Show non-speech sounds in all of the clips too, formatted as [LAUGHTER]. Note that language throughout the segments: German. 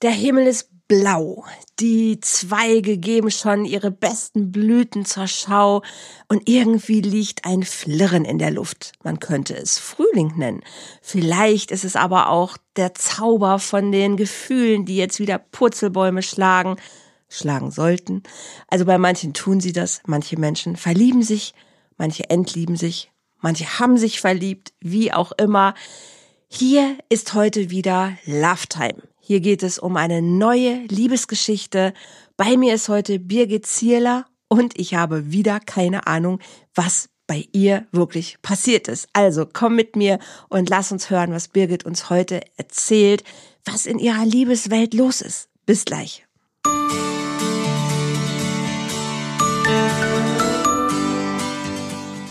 Der Himmel ist blau. Die Zweige geben schon ihre besten Blüten zur Schau und irgendwie liegt ein Flirren in der Luft. Man könnte es Frühling nennen. Vielleicht ist es aber auch der Zauber von den Gefühlen, die jetzt wieder Purzelbäume schlagen, schlagen sollten. Also bei manchen tun sie das, manche Menschen verlieben sich, manche entlieben sich, manche haben sich verliebt, wie auch immer. Hier ist heute wieder Love Time. Hier geht es um eine neue Liebesgeschichte. Bei mir ist heute Birgit Zierler und ich habe wieder keine Ahnung, was bei ihr wirklich passiert ist. Also komm mit mir und lass uns hören, was Birgit uns heute erzählt, was in ihrer Liebeswelt los ist. Bis gleich.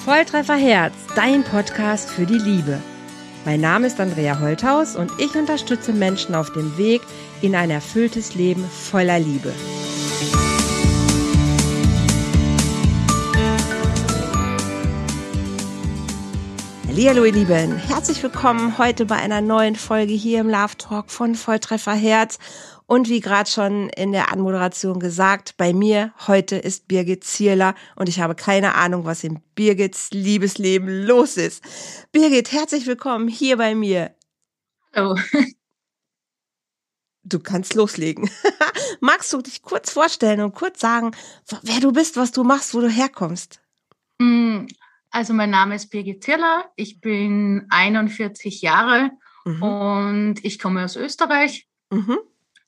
Volltreffer Herz, dein Podcast für die Liebe. Mein Name ist Andrea Holthaus und ich unterstütze Menschen auf dem Weg in ein erfülltes Leben voller Liebe. Hallo ihr Lieben, herzlich willkommen heute bei einer neuen Folge hier im Love Talk von Volltreffer Herz. Und wie gerade schon in der Anmoderation gesagt, bei mir heute ist Birgit Zierler und ich habe keine Ahnung, was in Birgits Liebesleben los ist. Birgit, herzlich willkommen hier bei mir. Hallo. Du kannst loslegen. [LAUGHS] Magst du dich kurz vorstellen und kurz sagen, wer du bist, was du machst, wo du herkommst? Mm, also mein Name ist Birgit Zierler, ich bin 41 Jahre mhm. und ich komme aus Österreich. Mhm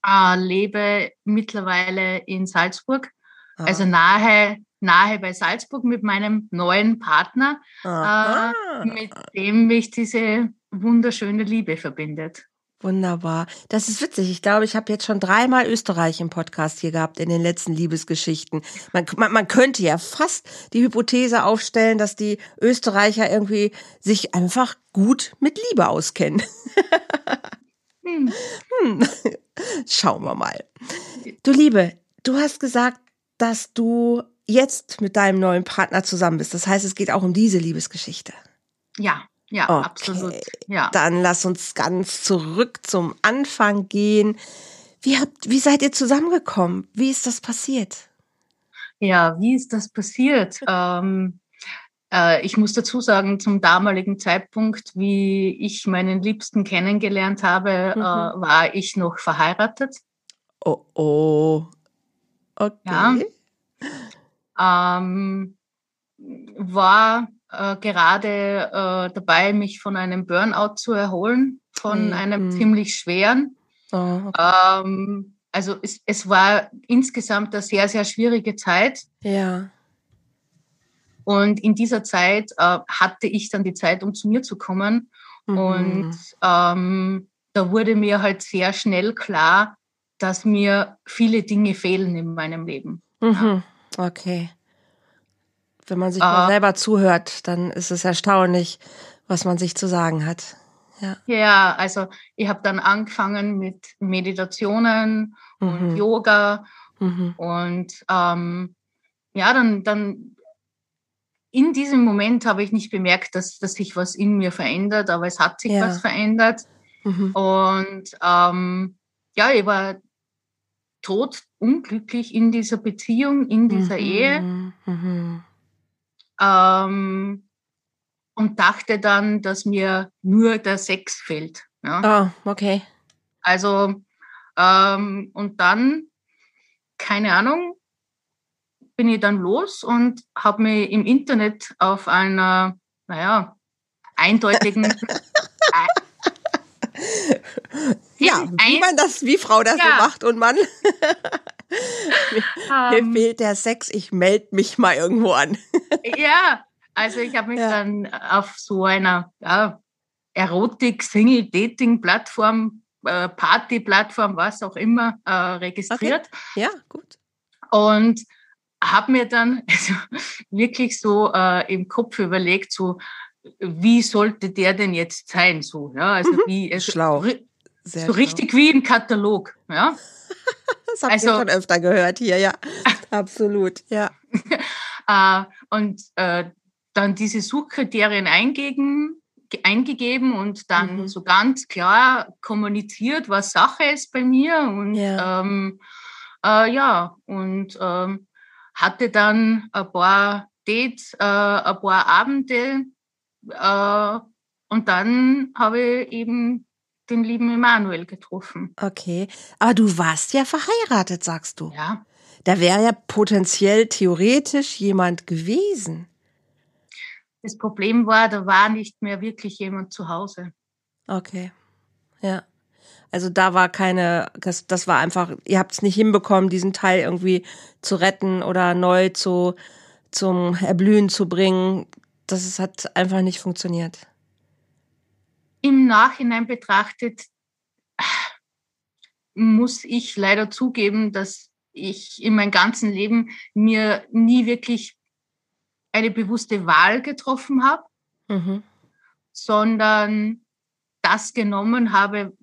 äh, lebe mittlerweile in Salzburg, ah. also nahe, nahe bei Salzburg mit meinem neuen Partner, äh, mit dem mich diese wunderschöne Liebe verbindet. Wunderbar. Das ist witzig. Ich glaube, ich habe jetzt schon dreimal Österreich im Podcast hier gehabt in den letzten Liebesgeschichten. Man, man, man könnte ja fast die Hypothese aufstellen, dass die Österreicher irgendwie sich einfach gut mit Liebe auskennen. [LAUGHS] hm. Hm. [LAUGHS] Schauen wir mal. Du Liebe, du hast gesagt, dass du jetzt mit deinem neuen Partner zusammen bist. Das heißt, es geht auch um diese Liebesgeschichte. Ja, ja, okay. absolut. Ja. Dann lass uns ganz zurück zum Anfang gehen. Wie habt, wie seid ihr zusammengekommen? Wie ist das passiert? Ja, wie ist das passiert? [LAUGHS] ähm, äh, ich muss dazu sagen, zum damaligen Zeitpunkt, wie ich meinen Liebsten kennengelernt habe, äh, mhm. äh, war ich noch verheiratet. Oh, oh. Okay. Ja. Ähm, war äh, gerade äh, dabei, mich von einem Burnout zu erholen, von mhm. einem ziemlich schweren. Oh, okay. ähm, also es, es war insgesamt eine sehr, sehr schwierige Zeit. Ja. Und in dieser Zeit äh, hatte ich dann die Zeit, um zu mir zu kommen. Mhm. Und ähm, da wurde mir halt sehr schnell klar, dass mir viele Dinge fehlen in meinem Leben. Mhm. Okay. Wenn man sich äh, mal selber zuhört, dann ist es erstaunlich, was man sich zu sagen hat. Ja, ja also ich habe dann angefangen mit Meditationen mhm. und Yoga. Mhm. Und ähm, ja, dann, dann in diesem Moment habe ich nicht bemerkt, dass, dass sich was in mir verändert, aber es hat sich ja. was verändert. Mhm. Und ähm, ja, ich war tot unglücklich in dieser Beziehung, in dieser mhm. Ehe. Mhm. Ähm, und dachte dann, dass mir nur der Sex fehlt. Ja. Oh, okay. Also, ähm, und dann, keine Ahnung, bin ich dann los und habe mich im Internet auf einer, naja, eindeutigen. [LAUGHS] ja, wie man das, wie Frau das ja. so macht und Mann. [LAUGHS] mir, um, fehlt der Sex, ich melde mich mal irgendwo an. [LAUGHS] ja, also ich habe mich ja. dann auf so einer ja, Erotik-Single-Dating-Plattform, äh, Party-Plattform, was auch immer, äh, registriert. Okay. Ja, gut. Und habe mir dann [LAUGHS] also wirklich so äh, im Kopf überlegt, so wie sollte der denn jetzt sein, so ja, also mhm. wie also, schlau, Sehr so schlau. richtig wie ein Katalog, ja. [LAUGHS] das habe also, ich schon öfter gehört hier, ja, [LAUGHS] absolut, ja. äh, und äh, dann diese Suchkriterien eingeben, eingegeben und dann mhm. so ganz klar kommuniziert, was Sache ist bei mir. Und ja, ähm, äh, ja und ähm, hatte dann ein paar Dates, äh, ein paar Abende äh, und dann habe ich eben den lieben Emanuel getroffen. Okay, aber du warst ja verheiratet, sagst du. Ja. Da wäre ja potenziell theoretisch jemand gewesen. Das Problem war, da war nicht mehr wirklich jemand zu Hause. Okay. Ja. Also da war keine, das, das war einfach, ihr habt es nicht hinbekommen, diesen Teil irgendwie zu retten oder neu zu, zum Erblühen zu bringen. Das ist, hat einfach nicht funktioniert. Im Nachhinein betrachtet muss ich leider zugeben, dass ich in meinem ganzen Leben mir nie wirklich eine bewusste Wahl getroffen habe, mhm. sondern das genommen habe,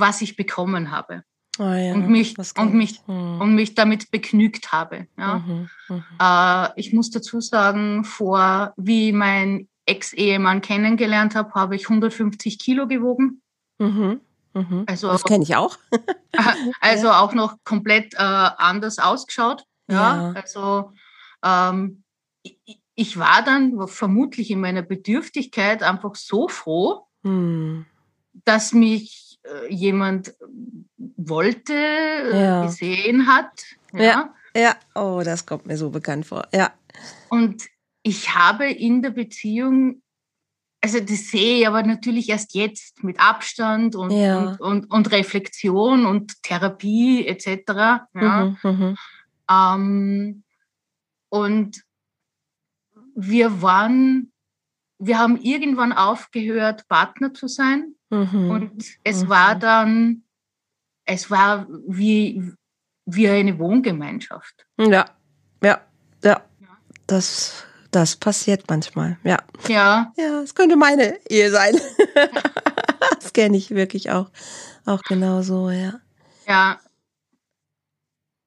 was ich bekommen habe. Oh ja, und mich und mich hm. und mich damit begnügt habe. Ja. Mhm, mhm. Äh, ich muss dazu sagen, vor wie mein Ex-Ehemann kennengelernt habe, habe ich 150 Kilo gewogen. Mhm, mhm. Also das kenne ich auch. [LAUGHS] also auch noch komplett äh, anders ausgeschaut. Ja, ja. also ähm, ich, ich war dann vermutlich in meiner Bedürftigkeit einfach so froh, hm. dass mich jemand wollte, äh, ja. gesehen hat. Ja. ja. ja, oh, das kommt mir so bekannt vor. Ja. Und ich habe in der Beziehung, also das sehe ich aber natürlich erst jetzt mit Abstand und, ja. und, und, und, Reflexion und Therapie etc. Ja. Mhm, mhm. ähm, und wir waren, wir haben irgendwann aufgehört, Partner zu sein. Mhm. Und es mhm. war dann, es war wie, wie eine Wohngemeinschaft. Ja, ja, ja. Das, das passiert manchmal, ja. Ja. Ja, es könnte meine Ehe sein. [LAUGHS] das kenne ich wirklich auch, auch genauso, ja. Ja.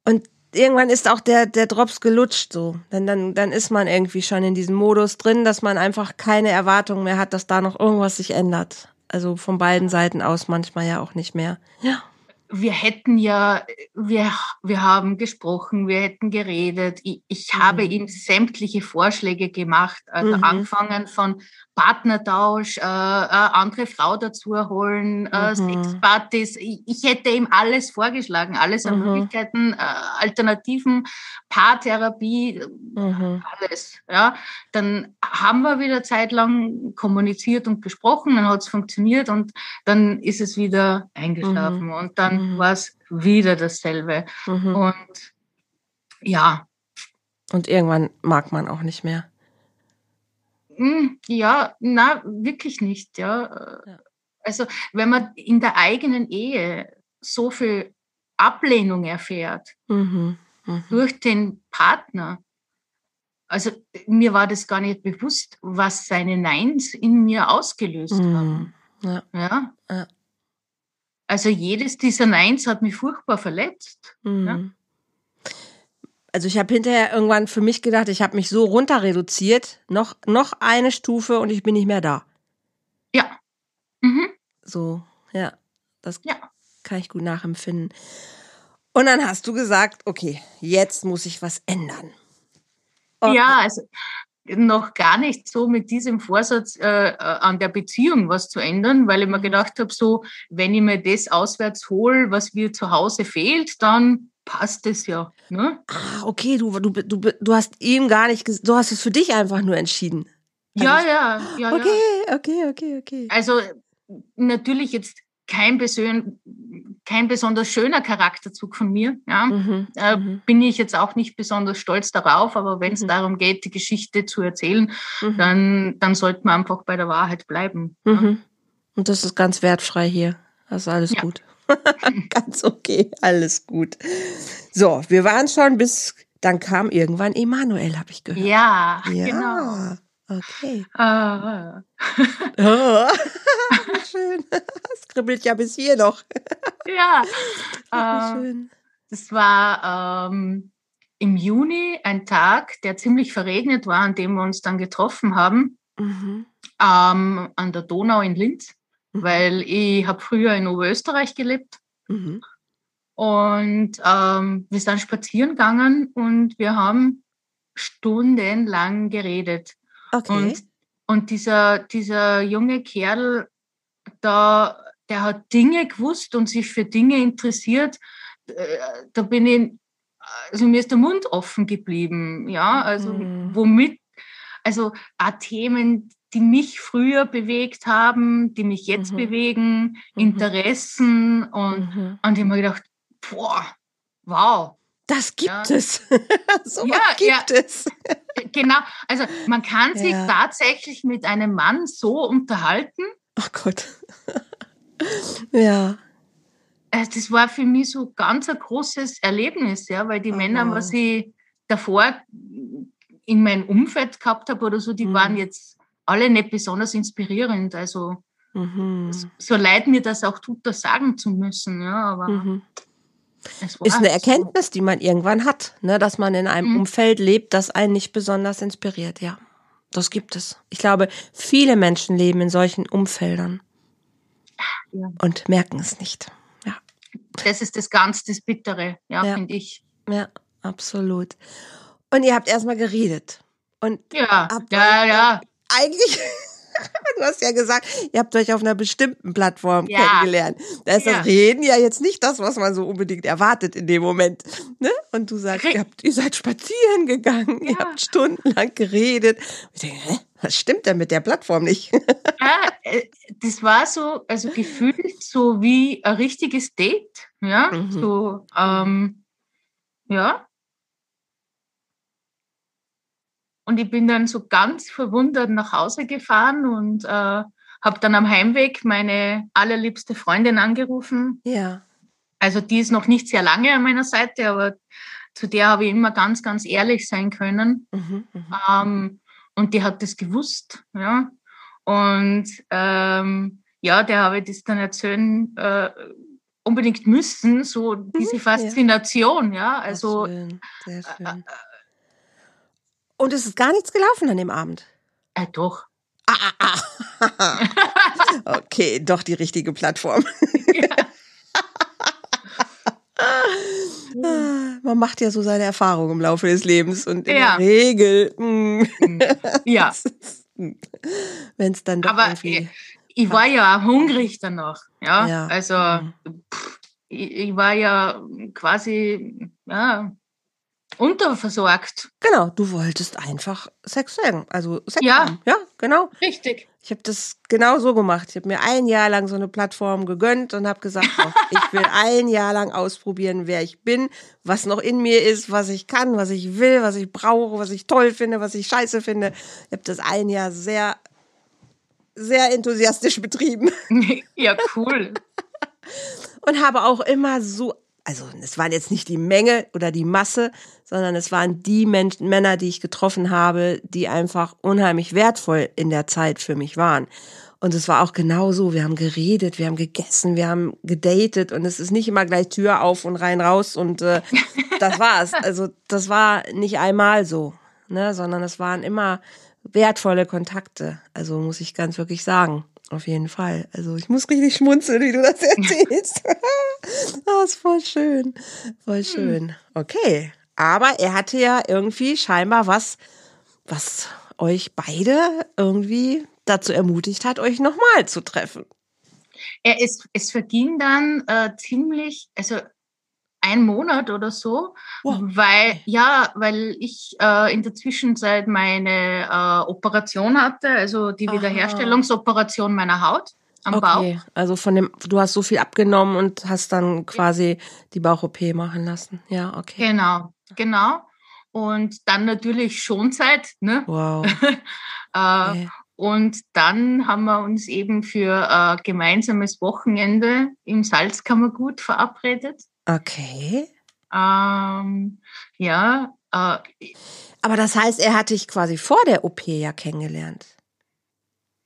Und irgendwann ist auch der, der Drops gelutscht so. Denn dann, dann ist man irgendwie schon in diesem Modus drin, dass man einfach keine Erwartung mehr hat, dass da noch irgendwas sich ändert. Also von beiden Seiten aus manchmal ja auch nicht mehr. Ja wir hätten ja, wir, wir haben gesprochen, wir hätten geredet. Ich, ich mhm. habe ihm sämtliche Vorschläge gemacht, also mhm. angefangen von Partnertausch, äh, äh, andere Frau dazu holen, äh, mhm. Sexpartys. Ich, ich, hätte ihm alles vorgeschlagen, alles an mhm. Möglichkeiten, äh, Alternativen, Paartherapie, mhm. alles. Ja, dann haben wir wieder zeitlang kommuniziert und gesprochen, dann hat es funktioniert und dann ist es wieder eingeschlafen mhm. und dann mhm. war es wieder dasselbe. Mhm. Und ja. Und irgendwann mag man auch nicht mehr. Hm, ja, na, wirklich nicht, ja. ja. Also, wenn man in der eigenen Ehe so viel Ablehnung erfährt mhm, mh. durch den Partner, also mir war das gar nicht bewusst, was seine Neins in mir ausgelöst mhm, haben. Ja. ja. ja. Also jedes dieser Neins hat mich furchtbar verletzt. Mhm. Ja also ich habe hinterher irgendwann für mich gedacht, ich habe mich so runter reduziert, noch, noch eine Stufe und ich bin nicht mehr da. Ja. Mhm. So, ja. Das ja. kann ich gut nachempfinden. Und dann hast du gesagt, okay, jetzt muss ich was ändern. Okay. Ja, also noch gar nicht so mit diesem Vorsatz äh, äh an der Beziehung was zu ändern, weil ich mir mhm. gedacht habe, so, wenn ich mir das auswärts hole, was mir zu Hause fehlt, dann passt es ja. Ne? Ah, okay, du, du, du, du hast ihm gar nicht, du hast es für dich einfach nur entschieden. Ja, also ja, ja. Okay, ja. okay, okay, okay. Also natürlich jetzt kein, Besön kein besonders schöner Charakterzug von mir. Ja. Mhm, äh, mhm. Bin ich jetzt auch nicht besonders stolz darauf, aber wenn es mhm. darum geht, die Geschichte zu erzählen, mhm. dann, dann sollte man einfach bei der Wahrheit bleiben. Ja. Mhm. Und das ist ganz wertfrei hier. Das ist alles ja. gut. [LAUGHS] Ganz okay, alles gut. So, wir waren schon bis, dann kam irgendwann Emanuel, habe ich gehört. Ja, ja, genau. Okay. Ah. oh, [LAUGHS] [LAUGHS] schön. Es kribbelt ja bis hier noch. ja. [LAUGHS] Äh, schön. Das war ähm, im Juni ein Tag, der ziemlich verregnet war, an dem wir uns dann getroffen haben. Mhm. Ähm, an der Donau in Linz, mhm. weil ich habe früher in Oberösterreich gelebt. Mhm. Und ähm, wir sind spazieren gegangen und wir haben stundenlang geredet. Okay. Und, und dieser, dieser junge Kerl, da, der hat Dinge gewusst und sich für Dinge interessiert. Äh, da bin ich, also mir ist der Mund offen geblieben. Ja, also mhm. womit, also auch Themen, die mich früher bewegt haben, die mich jetzt mhm. bewegen, mhm. Interessen und, mhm. und ich habe mir gedacht, boah, wow. Das gibt ja. es. [LAUGHS] so ja, gibt ja. es. Genau. Also man kann sich ja. tatsächlich mit einem Mann so unterhalten. Ach Gott. [LAUGHS] ja. Äh, das war für mich so ganz ein großes Erlebnis, ja, weil die oh, Männer, was ich davor in meinem Umfeld gehabt habe oder so, die mhm. waren jetzt alle nicht besonders inspirierend. Also mhm. so leid mir das auch tut, das sagen zu müssen, ja, aber mhm. Ist eine Erkenntnis, die man irgendwann hat, ne, dass man in einem mhm. Umfeld lebt, das einen nicht besonders inspiriert. Ja, das gibt es. Ich glaube, viele Menschen leben in solchen Umfeldern ja. und merken es nicht. Ja. Das ist das ganz das Bittere, ja, ja. finde ich. Ja, absolut. Und ihr habt erstmal geredet. Und ja, ja, ja. Eigentlich [LAUGHS] [LAUGHS] Du hast ja gesagt, ihr habt euch auf einer bestimmten Plattform ja. kennengelernt. Da ist ja. das Reden ja jetzt nicht das, was man so unbedingt erwartet in dem Moment. Ne? Und du sagst, ihr, habt, ihr seid spazieren gegangen, ja. ihr habt stundenlang geredet. ich denke, hä? Was stimmt denn mit der Plattform nicht? [LAUGHS] ja, äh, das war so, also gefühlt so wie ein richtiges Date. Ja, mhm. so, ähm, ja, Und ich bin dann so ganz verwundert nach Hause gefahren und äh, habe dann am Heimweg meine allerliebste Freundin angerufen. Ja. Also die ist noch nicht sehr lange an meiner Seite, aber zu der habe ich immer ganz, ganz ehrlich sein können. Mhm, mh. ähm, und die hat das gewusst. Ja. Und ähm, ja, der habe ich das dann erzählen äh, unbedingt müssen, so diese Faszination, ja. ja. Also schön, sehr schön. Äh, und es ist gar nichts gelaufen an dem Abend. Äh, doch. Ah, ah, ah. [LAUGHS] okay, doch die richtige Plattform. [LAUGHS] Man macht ja so seine Erfahrungen im Laufe des Lebens und in ja. der Regel, mm, ja, [LAUGHS] wenn es dann doch Aber irgendwie ich war ja hungrig danach, ja, ja. also mhm. pff, ich, ich, war ja quasi, ja, unterversorgt. Genau, du wolltest einfach Sex sagen, also Sex ja. haben. Ja, genau. Richtig. Ich habe das genau so gemacht. Ich habe mir ein Jahr lang so eine Plattform gegönnt und habe gesagt, oh, [LAUGHS] ich will ein Jahr lang ausprobieren, wer ich bin, was noch in mir ist, was ich kann, was ich will, was ich brauche, was ich toll finde, was ich scheiße finde. Ich habe das ein Jahr sehr, sehr enthusiastisch betrieben. [LAUGHS] Ja, cool. und habe auch immer so also es waren jetzt nicht die Menge oder die Masse, sondern es waren die Menschen, Männer, die ich getroffen habe, die einfach unheimlich wertvoll in der Zeit für mich waren. Und es war auch genau so. Wir haben geredet, wir haben gegessen, wir haben gedatet und es ist nicht immer gleich Tür auf und rein raus und äh, das war's. Also das war nicht einmal so, ne, sondern es waren immer wertvolle Kontakte. Also muss ich ganz wirklich sagen. Auf jeden Fall. Also ich muss richtig schmunzeln, wie du das [LAUGHS] erzählst. das [LAUGHS] ist voll schön. Voll hm. schön. Okay. Aber er hatte ja irgendwie scheinbar was, was euch beide irgendwie dazu ermutigt hat, euch nochmal zu treffen. Er ist, es verging dann äh, ziemlich, also ein Monat oder so, wow. weil ja, weil ich äh, in der Zwischenzeit meine äh, Operation hatte, also die Aha. Wiederherstellungsoperation meiner Haut am okay. Bauch. Also von dem, du hast so viel abgenommen und hast dann quasi die Bauch-OP machen lassen. Ja, okay. Genau, genau. Und dann natürlich Schonzeit, ne? Wow. [LAUGHS] äh, okay. Und dann haben wir uns eben für äh, gemeinsames Wochenende im Salzkammergut verabredet. Okay. Ähm, ja. Äh, Aber das heißt, er hat dich quasi vor der OP ja kennengelernt.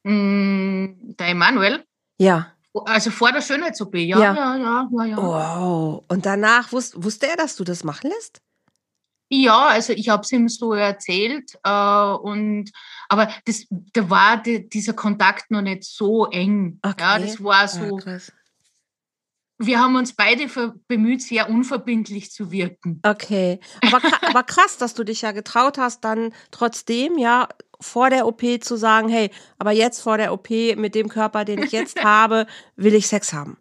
Mm, der Emanuel? Ja. Also vor der Schönheits-OP, ja, ja, ja, ja, ja, Wow. Und danach wus wusste er, dass du das machen lässt? Ja, also ich habe es ihm so erzählt äh, und aber das, da war die, dieser Kontakt noch nicht so eng. Okay. Ja, das war ah, so. Ja, wir haben uns beide bemüht, sehr unverbindlich zu wirken. Okay, aber, aber krass, dass du dich ja getraut hast, dann trotzdem ja vor der OP zu sagen, hey, aber jetzt vor der OP mit dem Körper, den ich jetzt [LAUGHS] habe, will ich Sex haben.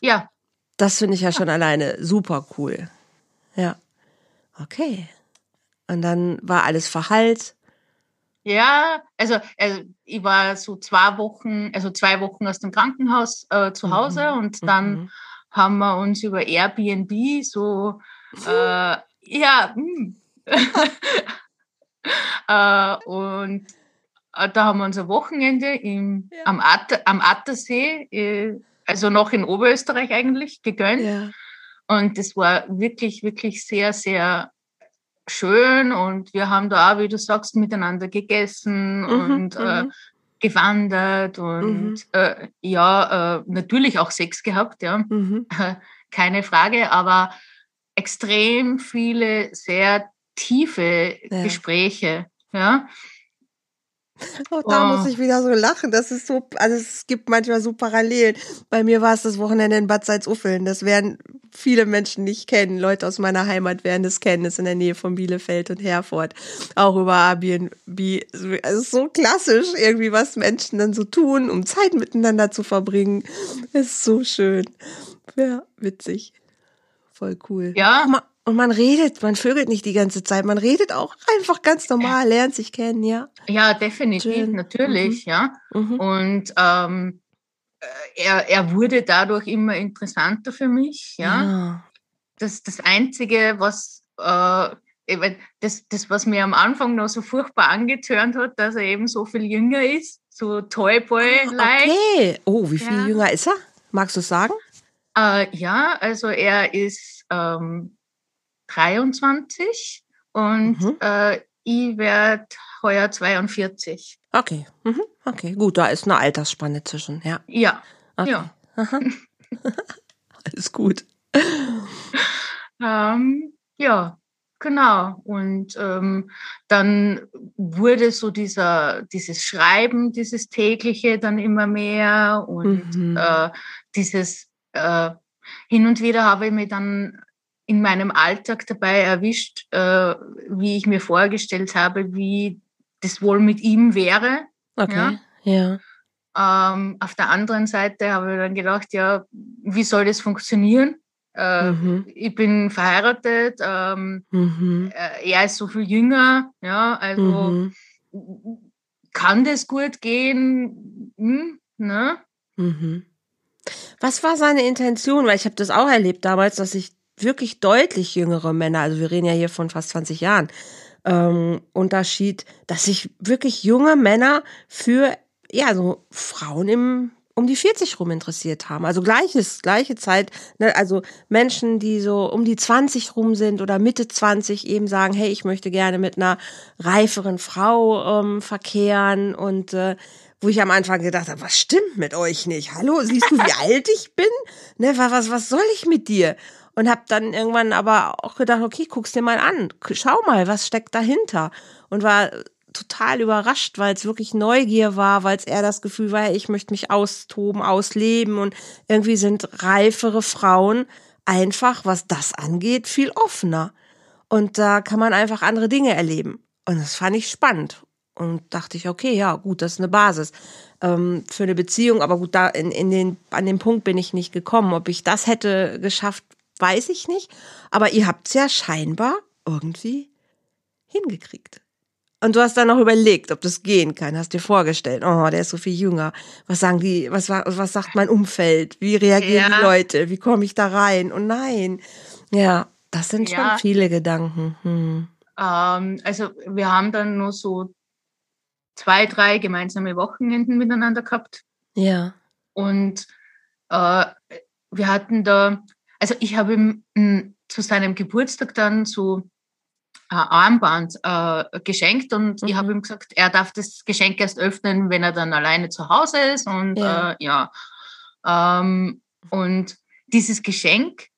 Ja. Das finde ich ja schon alleine super cool. Ja. Okay. Und dann war alles verheilt. Ja, also, also ich war so zwei Wochen, also zwei Wochen aus dem Krankenhaus äh, zu Hause mhm. und dann mhm. Haben wir uns über Airbnb so, äh, ja, hm. [LAUGHS] äh, und äh, da haben wir unser Wochenende im, ja. am, Atter, am Attersee, äh, also noch in Oberösterreich eigentlich, gegönnt. Ja. Und das war wirklich, wirklich sehr, sehr schön. Und wir haben da auch, wie du sagst, miteinander gegessen mhm, und äh, mhm. Gewandert und mhm. äh, ja, äh, natürlich auch Sex gehabt, ja. Mhm. [LAUGHS] Keine Frage, aber extrem viele sehr tiefe ja. Gespräche, ja. [LAUGHS] Auch da oh. muss ich wieder so lachen. Das ist so, also es gibt manchmal so Parallelen. Bei mir war es das Wochenende in Bad Salzuffeln. Das werden viele Menschen nicht kennen. Leute aus meiner Heimat werden das kennen. Das ist in der Nähe von Bielefeld und Herford. Auch über Airbnb. Es ist so klassisch irgendwie, was Menschen dann so tun, um Zeit miteinander zu verbringen. Es ist so schön. Ja, witzig. Voll cool. Ja. Und man redet, man vögelt nicht die ganze Zeit, man redet auch einfach ganz normal, lernt sich kennen, ja. Ja, definitiv, Schön. natürlich, mhm. ja. Mhm. Und ähm, äh, er, er wurde dadurch immer interessanter für mich, ja. ja. Das, das Einzige, was äh, das, das, was mir am Anfang noch so furchtbar angetörnt hat, dass er eben so viel jünger ist, so Toyboy-like. Okay. Oh, wie viel ja. jünger ist er? Magst du sagen? Äh, ja, also er ist ähm, 23 und mhm. äh, ich werde heuer 42. Okay, mhm. okay, gut, da ist eine Altersspanne zwischen, ja. Ja, okay. ja. [LAUGHS] Alles gut. ähm, ja, genau. Und ähm, dann wurde so dieser, dieses Schreiben, dieses tägliche dann immer mehr und mhm. äh, dieses äh, hin und wieder habe ich mich dann in meinem Alltag dabei erwischt, äh, wie ich mir vorgestellt habe, wie das wohl mit ihm wäre. Okay, ja. ja. Ähm, auf der anderen Seite habe ich dann gedacht, ja, wie soll das funktionieren? Äh, mhm. Ich bin verheiratet, ähm, mhm. äh, er ist so viel jünger, ja, also mhm. kann das gut gehen? Hm, ne? Mhm. Was war seine Intention? Weil ich habe das auch erlebt damals, dass ich wirklich deutlich jüngere Männer, also wir reden ja hier von fast 20 Jahren, ähm, Unterschied, dass sich wirklich junge Männer für ja so Frauen im um die 40 rum interessiert haben. Also gleiches, gleiche Zeit, ne? also Menschen, die so um die 20 rum sind oder Mitte 20 eben sagen, hey, ich möchte gerne mit einer reiferen Frau ähm, verkehren und äh, wo ich am Anfang gedacht habe, was stimmt mit euch nicht? Hallo, siehst du, wie [LAUGHS] alt ich bin? Ne, was, was soll ich mit dir? Und habe dann irgendwann aber auch gedacht, okay, guck's dir mal an, schau mal, was steckt dahinter. Und war total überrascht, weil es wirklich Neugier war, weil es eher das Gefühl war, ich möchte mich austoben, ausleben. Und irgendwie sind reifere Frauen einfach, was das angeht, viel offener. Und da kann man einfach andere Dinge erleben. Und das fand ich spannend. Und dachte ich, okay, ja, gut, das ist eine Basis ähm, für eine Beziehung, aber gut, da in, in den, an den Punkt bin ich nicht gekommen. Ob ich das hätte geschafft, weiß ich nicht. Aber ihr habt es ja scheinbar irgendwie hingekriegt. Und du hast dann noch überlegt, ob das gehen kann. Hast dir vorgestellt, oh, der ist so viel jünger. Was sagen die, was, was sagt mein Umfeld? Wie reagieren ja. die Leute? Wie komme ich da rein? Und oh nein. Ja, das sind ja. schon viele Gedanken. Hm. Ähm, also wir haben dann nur so zwei, drei gemeinsame Wochenenden miteinander gehabt. Ja. Und äh, wir hatten da also ich habe ihm hm, zu seinem Geburtstag dann so ein Armband äh, geschenkt und mhm. ich habe ihm gesagt, er darf das Geschenk erst öffnen, wenn er dann alleine zu Hause ist. Und ja, äh, ja. Ähm, und dieses Geschenk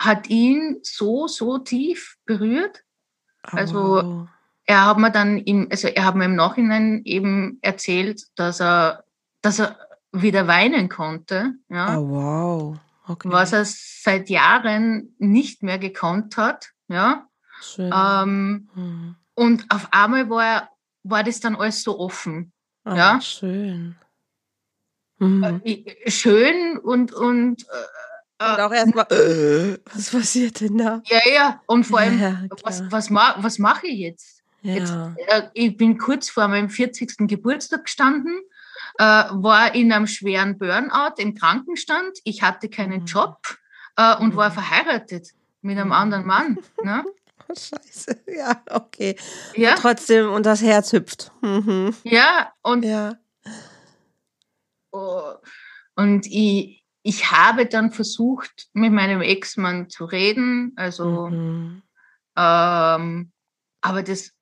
hat ihn so, so tief berührt, Oh, also er hat mir dann im, also er hat mir im Nachhinein eben erzählt, dass er, dass er wieder weinen konnte. Ja. Oh, wow. Okay. Was er seit Jahren nicht mehr gekonnt hat. Ja. Schön. Ähm, hm. Und auf einmal war, war das dann alles so offen. Oh, ja. Schön. Mhm. Äh, schön und, und äh, und auch erstmal, äh, was passiert denn da? Ja, ja. Und vor allem, ja, was, was, ma was mache ich jetzt? Ja. jetzt äh, ich bin kurz vor meinem 40. Geburtstag gestanden, äh, war in einem schweren Burnout im Krankenstand. Ich hatte keinen mhm. Job äh, und mhm. war verheiratet mit einem anderen Mann. Ne? [LAUGHS] Scheiße, [LAUGHS] ja, okay. Ja? Und trotzdem, und das Herz hüpft. Mhm. Ja, und, ja. Oh, und ich, ich habe dann versucht, mit meinem Ex-Mann zu reden. Also, mhm. ähm, aber das,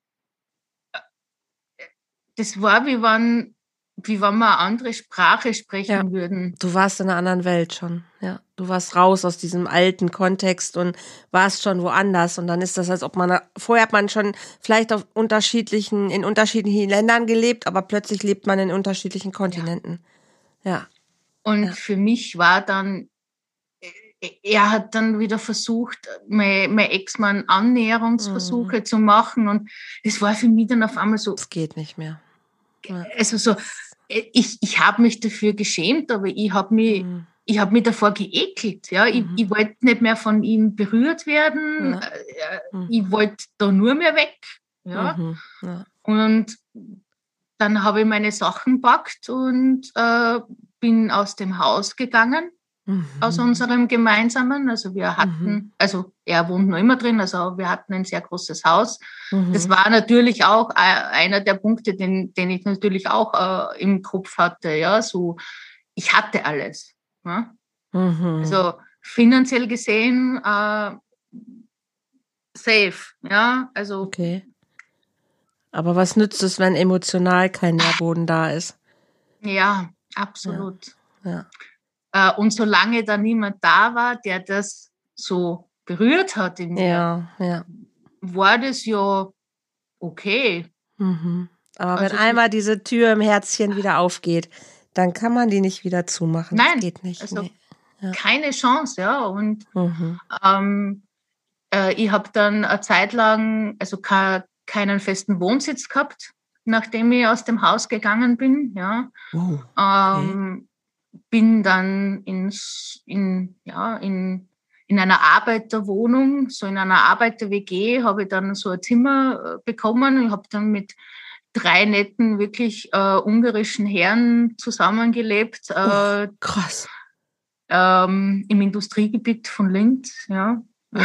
das war wie wenn, wie wenn wir eine andere Sprache sprechen ja. würden. Du warst in einer anderen Welt schon, ja. Du warst raus aus diesem alten Kontext und warst schon woanders. Und dann ist das, als ob man, vorher hat man schon vielleicht auf unterschiedlichen, in unterschiedlichen Ländern gelebt, aber plötzlich lebt man in unterschiedlichen Kontinenten. Ja. ja. Und ja. für mich war dann, er hat dann wieder versucht, mein, mein Ex-Mann Annäherungsversuche mhm. zu machen. Und es war für mich dann auf einmal so. Es geht nicht mehr. Also so, ich, ich habe mich dafür geschämt, aber ich habe mich. Mhm ich habe mich davor geekelt. Ja? Ich, mhm. ich wollte nicht mehr von ihm berührt werden. Ja. Äh, mhm. Ich wollte da nur mehr weg. Ja? Mhm. ja. Und dann habe ich meine Sachen packt und äh, bin aus dem Haus gegangen, mhm. aus unserem gemeinsamen. Also wir hatten, mhm. also er wohnt noch immer drin, also wir hatten ein sehr großes Haus. Mhm. Das war natürlich auch äh, einer der Punkte, den, den ich natürlich auch äh, im Kopf hatte. Ja, so ich hatte alles. Ja? Mhm. Also finanziell gesehen äh, safe, ja. Also okay. Aber was nützt es, wenn emotional kein Nährboden da ist? Ja, absolut. Ja. ja. Äh, und solange da niemand da war, der das so berührt hat in mir, ja, ja. war das ja okay. Mhm. Aber also wenn einmal diese Tür im Herzchen wieder aufgeht, dann kann man die nicht wieder zumachen. Nein, das geht nicht. Also nee. ja. keine Chance, ja. Und mhm. ähm, äh, ich habe dann eine Zeit lang also keinen festen Wohnsitz gehabt, nachdem ich aus dem Haus gegangen bin. Ja. Oh, okay. ähm, bin dann ins, in, ja, in, in einer Arbeiterwohnung, so in einer Arbeiter-WG, habe ich dann so ein Zimmer äh, bekommen. Ich habe dann mit drei netten, wirklich äh, ungarischen Herren zusammengelebt. Äh, krass. Ähm, Im Industriegebiet von Linz, ja. Oh,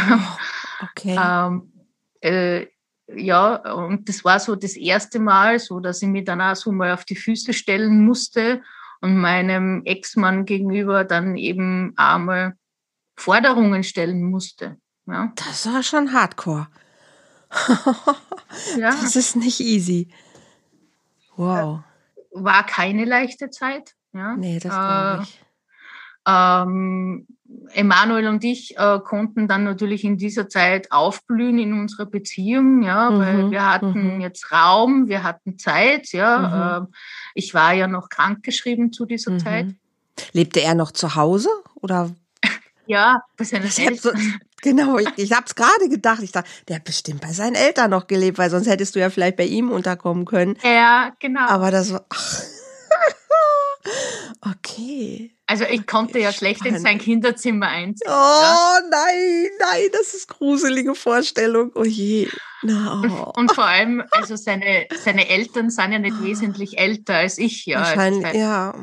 okay. [LAUGHS] ähm, äh, ja, und das war so das erste Mal, so dass ich mich dann auch so mal auf die Füße stellen musste und meinem Ex-Mann gegenüber dann eben einmal Forderungen stellen musste. Ja. Das war schon hardcore. ja. [LAUGHS] Das ist nicht easy. Wow. War keine leichte Zeit. Ja. Nee, das glaube ich. Ähm, Emanuel und ich äh, konnten dann natürlich in dieser Zeit aufblühen in unserer Beziehung, ja, mhm, weil wir hatten mhm. jetzt Raum, wir hatten Zeit, ja. Mhm. Äh, ich war ja noch krankgeschrieben zu dieser mhm. Zeit. Lebte er noch zu Hause oder? ja, bei seinen Eltern. Genau, ich, ich habe es gerade gedacht. Ich dachte, der hat bestimmt bei seinen Eltern noch gelebt, weil sonst hättest du ja vielleicht bei ihm unterkommen können. Ja, genau. Aber das war. Ach. [LAUGHS] okay. Also ich konnte ja schlecht in sein Kinderzimmer einziehen. Oh ja. nein, nein, das ist gruselige Vorstellung. Oh je. No. Und, vor allem, also seine, seine Eltern sind ja nicht wesentlich älter als ich. Ja. Wahrscheinlich, also ja.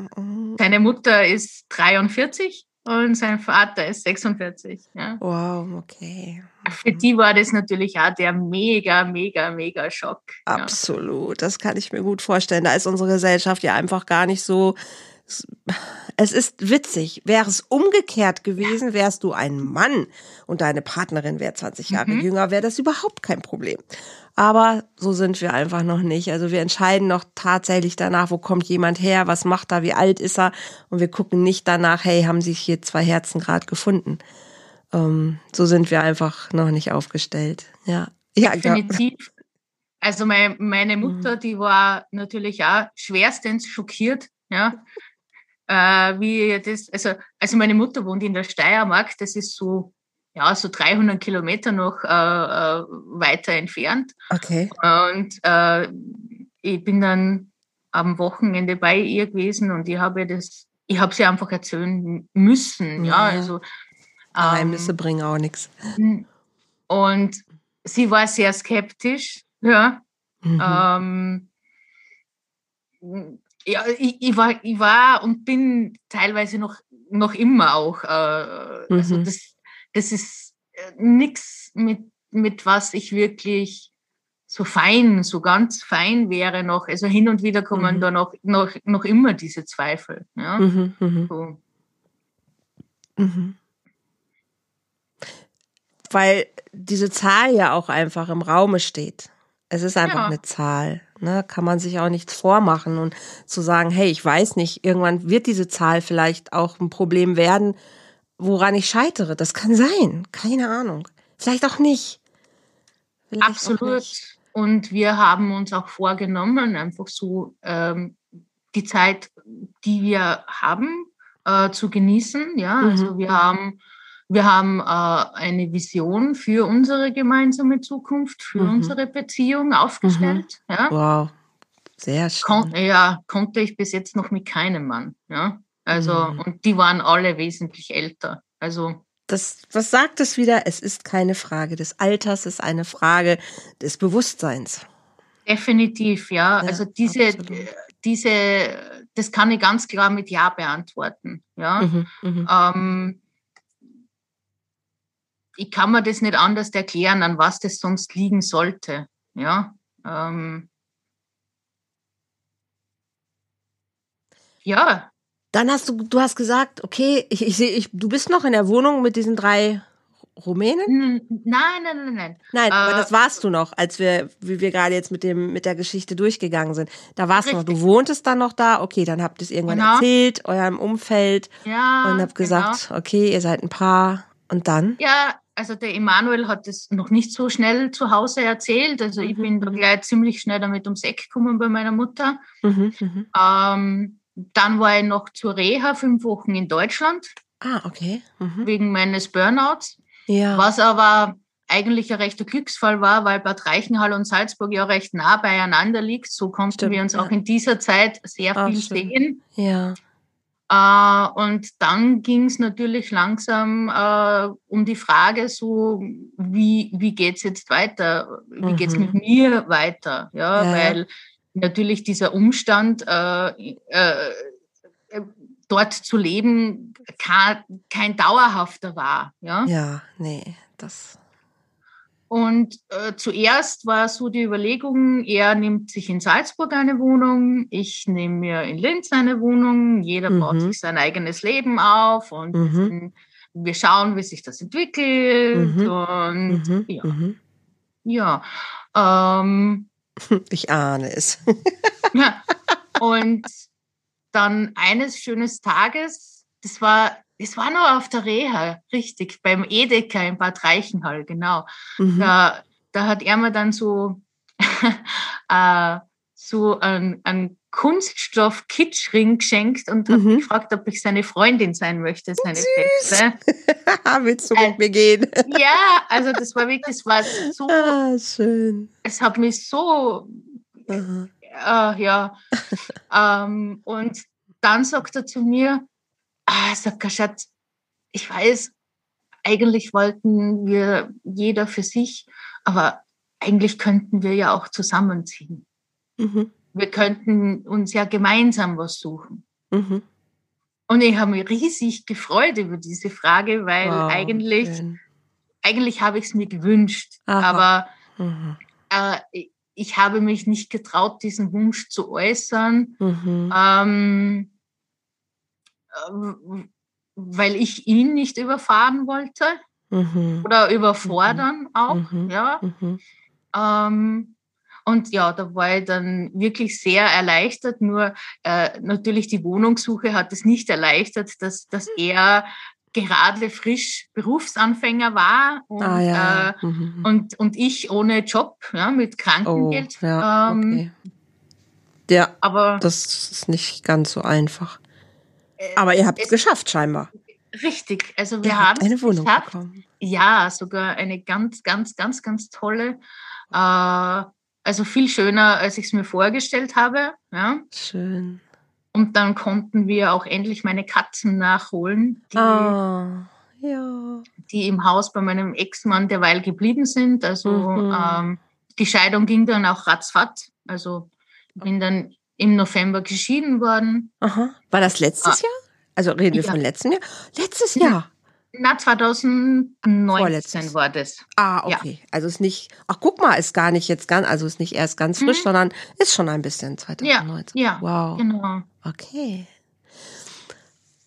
Seine Mutter ist 43 und sein Vater ist 46. Ja. Wow, okay. Für die war das natürlich auch der mega, mega, mega Schock. Absolut, ja. das kann ich mir gut vorstellen. Da ist unsere Gesellschaft ja einfach gar nicht so. Es ist witzig. Wäre es umgekehrt gewesen, wärst du ein Mann und deine Partnerin wäre 20 Jahre mhm. jünger, wäre das überhaupt kein Problem. Aber so sind wir einfach noch nicht. Also wir entscheiden noch tatsächlich danach, wo kommt jemand her, was macht er, wie alt ist er. Und wir gucken nicht danach, hey, haben sich hier zwei Herzen gerade gefunden. Ähm, so sind wir einfach noch nicht aufgestellt. Ja. Ja, definitiv. Also meine, meine mhm. Mutter, die war natürlich auch schwerstens schockiert, ja, äh, wie das, also, also meine Mutter wohnt in der Steiermark, das ist so, ja, so 300 Kilometer noch äh, äh, weiter entfernt. Okay. Und äh, ich bin dann am Wochenende bei ihr gewesen und ich habe das, ich habe sie einfach erzählen müssen, ja, ja also. Geheimnisse ähm, bringen auch nichts. Und sie war sehr skeptisch, ja. Mhm. Ähm, ja, ich, ich, war, ich war und bin teilweise noch, noch immer auch. Äh, also mhm. Also das, das ist äh, nichts, mit, mit was ich wirklich so fein, so ganz fein wäre noch. Also hin und wieder kommen mhm. da noch, noch, noch immer diese Zweifel. Ja? Mhm, mhm. so. Mhm. Weil diese Zahl ja auch einfach im Raume steht. Es ist einfach ja. eine Zahl. Ne? Kann man sich auch nichts vormachen und zu sagen, hey, ich weiß nicht, irgendwann wird diese Zahl vielleicht auch ein Problem werden, woran ich scheitere. Das kann sein. Keine Ahnung. Vielleicht auch nicht. Vielleicht Absolut. Auch nicht. Und wir haben uns auch vorgenommen, einfach so ähm, die Zeit, die wir haben, äh, zu genießen. Ja, mhm. also wir haben wir haben äh, eine Vision für unsere gemeinsame Zukunft, für mhm. unsere Beziehung aufgestellt. Mhm. Ja. Wow, sehr schön. Kon ja, konnte ich bis jetzt noch mit keinem Mann. Ja, also mhm. und die waren alle wesentlich älter. Also das, was sagt es wieder? Es ist keine Frage des Alters, es ist eine Frage des Bewusstseins. Definitiv, ja. ja also diese, absolut. diese, das kann ich ganz klar mit Ja beantworten. Ja. Mhm, mhm. ähm, ich kann mir das nicht anders erklären, an was das sonst liegen sollte. Ja. Ähm, ja. Dann hast du, du hast gesagt, okay, ich, ich sehe, ich, du bist noch in der Wohnung mit diesen drei Rumänen? Nein, nein, nein, nein. Nein, äh, aber das warst du noch, als wir, wie wir gerade jetzt mit dem, mit der Geschichte durchgegangen sind. Da warst richtig. du noch. Du wohntest dann noch da. Okay, dann habt ihr es irgendwann genau. erzählt, eurem Umfeld. Ja. Und habt gesagt, genau. okay, ihr seid ein Paar. Und dann? Ja, also der Emanuel hat es noch nicht so schnell zu Hause erzählt. Also ich mhm. bin da gleich ziemlich schnell damit ums Eck gekommen bei meiner Mutter. Mhm, mhm, ähm, dann war ich noch zur Reha fünf Wochen in Deutschland. Ah, okay. Mhm. Wegen meines Burnouts. Ja. Was aber eigentlich ein rechter Glücksfall war, weil Bad Reichenhall und Salzburg ja recht nah beieinander liegt. So konnten Stimmt, wir uns ja. auch in dieser Zeit sehr Ach, viel stimmt. sehen. Ja. Äh, und dann ging es natürlich langsam äh, um die Frage, so wie, wie geht es jetzt weiter? Wie mhm. geht es mit mir weiter? Ja, ja, weil natürlich dieser Umstand, äh, äh, dort zu leben, kein, kein dauerhafter war. Ja, ja nee, das und äh, zuerst war so die Überlegung, er nimmt sich in Salzburg eine Wohnung, ich nehme mir in Linz eine Wohnung, jeder mhm. baut sich sein eigenes Leben auf und mhm. wir schauen, wie sich das entwickelt. Mhm. Und mhm. ja. Mhm. Ja. Ähm, [LAUGHS] ich ahne es. [LAUGHS] ja. Und dann eines schönes Tages, das war es war noch auf der Reha, richtig, beim Edeka in Bad Reichenhall, genau. Mhm. Da, da hat er mir dann so, [LAUGHS] äh, so einen, einen Kunststoff-Kitschring geschenkt und mhm. hat mich gefragt, ob ich seine Freundin sein möchte, seine Feste. [LAUGHS] Willst du mit äh, mir gehen? ja, also das war wirklich, das war so. [LAUGHS] Ah, schön. Es hat mich so. Äh, ja. ähm, und dann sagt er zu mir, ah, sagt Schatz, ich weiß, eigentlich wollten wir jeder für sich, aber eigentlich könnten wir ja auch zusammenziehen. Mhm. Wir könnten uns ja gemeinsam was suchen. Mhm. Und ich habe mich riesig gefreut über diese Frage, weil wow, eigentlich, eigentlich habe ich es mir gewünscht, Aha. aber mhm. äh, ich habe mich nicht getraut, diesen Wunsch zu äußern. Mhm. Ähm, ähm, weil ich ihn nicht überfahren wollte mhm. oder überfordern mhm. auch, mhm. ja. Mhm. Ähm, und ja, da war ich dann wirklich sehr erleichtert. Nur äh, natürlich die Wohnungssuche hat es nicht erleichtert, dass, dass er gerade frisch Berufsanfänger war und, Ah, ja. äh, Mhm. und, und ich ohne Job, ja, mit Krankengeld. Oh, ja, ähm, okay. Ja, Aber das ist nicht ganz so einfach. Äh, Aber ihr habt es es- geschafft, scheinbar. richtig, also wir Ihr haben eine Wohnung geschafft. bekommen. Ja, sogar eine ganz, ganz, ganz, ganz tolle. Äh, also viel schöner, als ich es mir vorgestellt habe. Ja. Schön. Und dann konnten wir auch endlich meine Katzen nachholen, die, Ah, ja. die im Haus bei meinem Ex-Mann derweil geblieben sind. Also Mhm. ähm, die Scheidung ging dann auch ratzfatz. Also bin dann im November geschieden worden. Aha. War das letztes Ah. Jahr? Also reden wir Ja. von letztem Jahr? Letztes Ja. Jahr. Na, 2019 Vorletztes. war das. Ah, Ja. okay. Also ist nicht, ach guck mal, ist gar nicht jetzt ganz, also ist nicht erst ganz frisch, Mhm. sondern ist schon ein bisschen Ja, 2019. ja, Wow. genau. Okay.